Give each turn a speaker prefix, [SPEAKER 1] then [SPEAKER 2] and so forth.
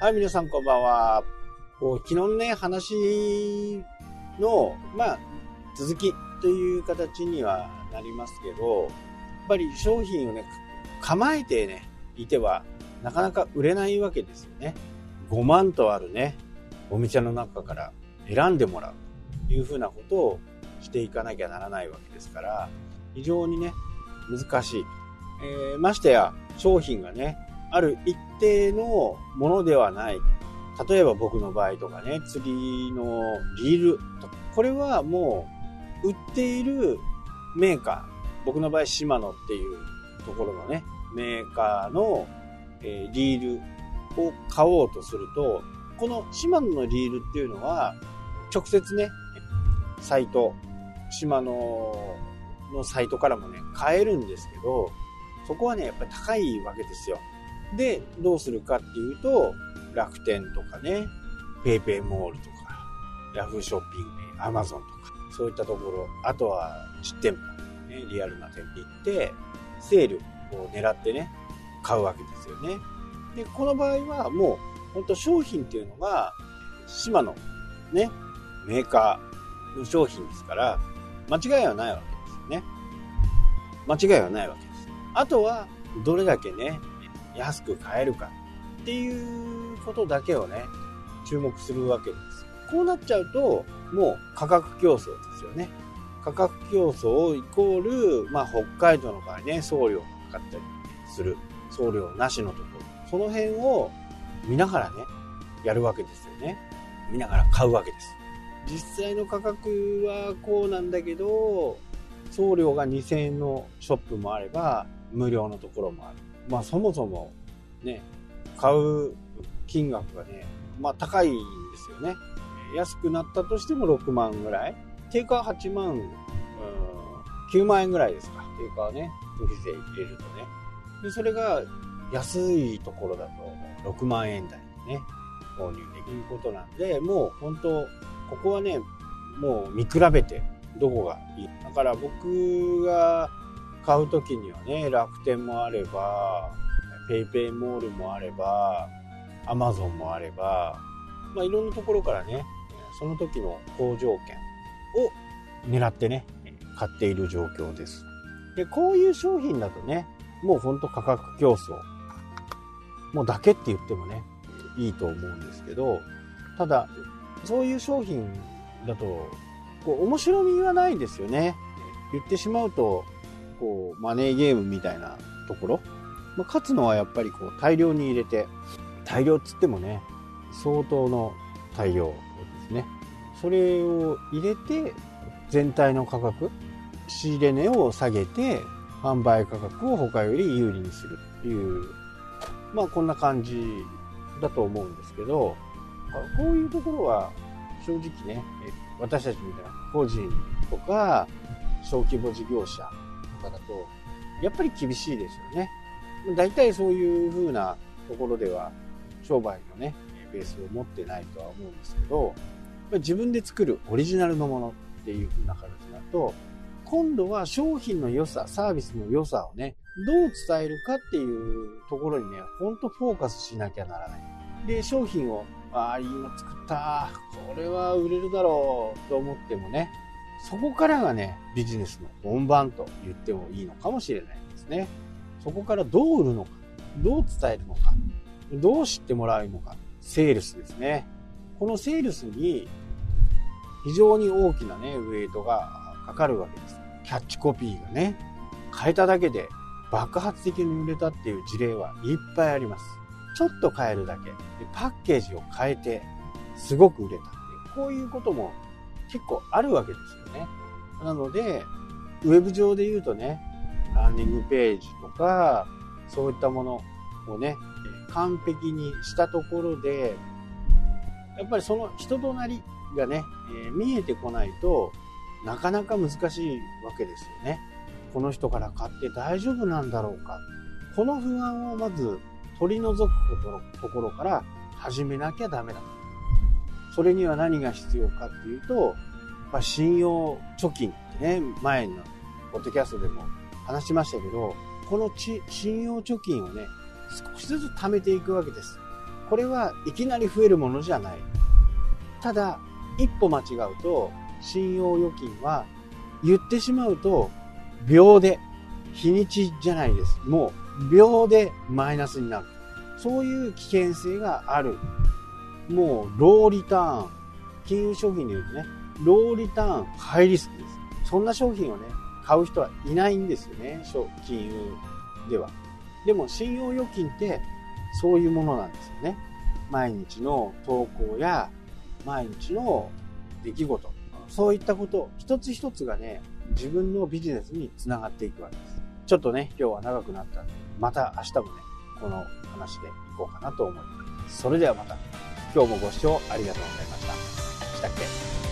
[SPEAKER 1] はい、皆さんこんばんは。こう昨日のね、話の、まあ、続きという形にはなりますけど、やっぱり商品をね、構えてね、いては、なかなか売れないわけですよね。5万とあるね、お店の中から選んでもらうというふうなことをしていかなきゃならないわけですから、非常にね、難しい。えー、ましてや、商品がね、ある一定のものではない。例えば僕の場合とかね、釣りのリールとか、これはもう売っているメーカー、僕の場合シマノっていうところのね、メーカーの、え、リールを買おうとすると、このシマノのリールっていうのは、直接ね、サイト、シマノのサイトからもね、買えるんですけど、そこはね、やっぱり高いわけですよ。で、どうするかっていうと、楽天とかね、ペイペイモールとか、ヤフーショッピング、アマゾンとか、そういったところ、あとは実店舗、ね、リアルな店舗行って、セールを狙ってね、買うわけですよね。で、この場合はもう、本当商品っていうのが、島のね、メーカーの商品ですから、間違いはないわけですよね。間違いはないわけです。あとは、どれだけね、安く買えるかっていうことだけをね、注目するわけです。こうなっちゃうと、もう価格競争ですよね。価格競争イコール、まあ北海道の場合ね、送料がかかったりする。送料なしのところ。その辺を見ながらね、やるわけですよね。見ながら買うわけです。実際の価格はこうなんだけど、送料が2000円のショップもあれば、無料のところもある。まあそもそもね、買う金額がね、まあ高いんですよね。安くなったとしても6万ぐらい。定価は8万、うん、9万円ぐらいですか。定価はね、消費税入れるとね。で、それが安いところだと6万円台でね、購入できることなんで、もう本当、ここはね、もう見比べてどこがいい。だから僕が買う時にはね、楽天もあれば、PayPay モールもあれば、Amazon もあれば、まあ、いろんなところからね、その時の好条件を狙ってね、買っている状況です。で、こういう商品だとね、もうほんと価格競争、もうだけって言ってもね、いいと思うんですけど、ただ、そういう商品だと、こう、面白みはないですよね。言ってしまうと、こう、マネーゲームみたいなところ？まあ、勝つのはやっぱりこう、大量に入れて、大量っつってもね、相当の大量ですね。それを入れて、全体の価格、仕入れ値を下げて、販売価格を他より有利にするっていう、まあこんな感じだと思うんですけど、こういうところは正直ね、私たちみたいな個人とか小規模事業者かだと、やっぱり厳しいですよね。大体そういう風なところでは商売のね、ベースを持ってないとは思うんですけど、自分で作るオリジナルのものっていう風な形だと、今度は商品の良さ、サービスの良さをね、どう伝えるかっていうところにね、ほんとフォーカスしなきゃならない。で、商品を、ああ、いいの作った。これは売れるだろうと思ってもね、そこからがね、ビジネスの本番と言ってもいいのかもしれないですね。そこからどう売るのか、どう伝えるのか、どう知ってもらうのか、セールスですね。このセールスに非常に大きなね、ウェイトがかかるわけです。キャッチコピーがね、変えただけで爆発的に売れたっていう事例はいっぱいあります。ちょっと変えるだけ。パッケージを変えて、すごく売れたっていう、こういうことも結構あるわけですよね。なので、ウェブ上で言うとね、ランニングページとか、そういったものをね、完璧にしたところで、やっぱりその人となりがね、えー、見えてこないとなかなか難しいわけですよね。この人から買って大丈夫なんだろうか。この不安をまず取り除くとのところから始めなきゃダメだ。それには何が必要かっていうと、まあ、信用貯金ってね、前のポッドキャストでも話しましたけど、このち信用貯金をね、少しずつ貯めていくわけです。これはいきなり増えるものじゃない。ただ、一歩間違うと、信用預金は言ってしまうと、秒で、日にちじゃないです。もう、秒でマイナスになる。そういう危険性がある。もう、ローリターン。金融商品で言うとね、ローリターン、ハイリスクです。そんな商品をね、買う人はいないんですよね、金融では。でも、信用預金ってそういうものなんですよね。毎日の投稿や毎日の出来事、そういったこと一つ一つがね、自分のビジネスにつながっていくわけです。ちょっとね、今日は長くなったんで、また明日もね、この話でいこうかなと思います。それではまた、今日もご視聴ありがとうございました。したっけ？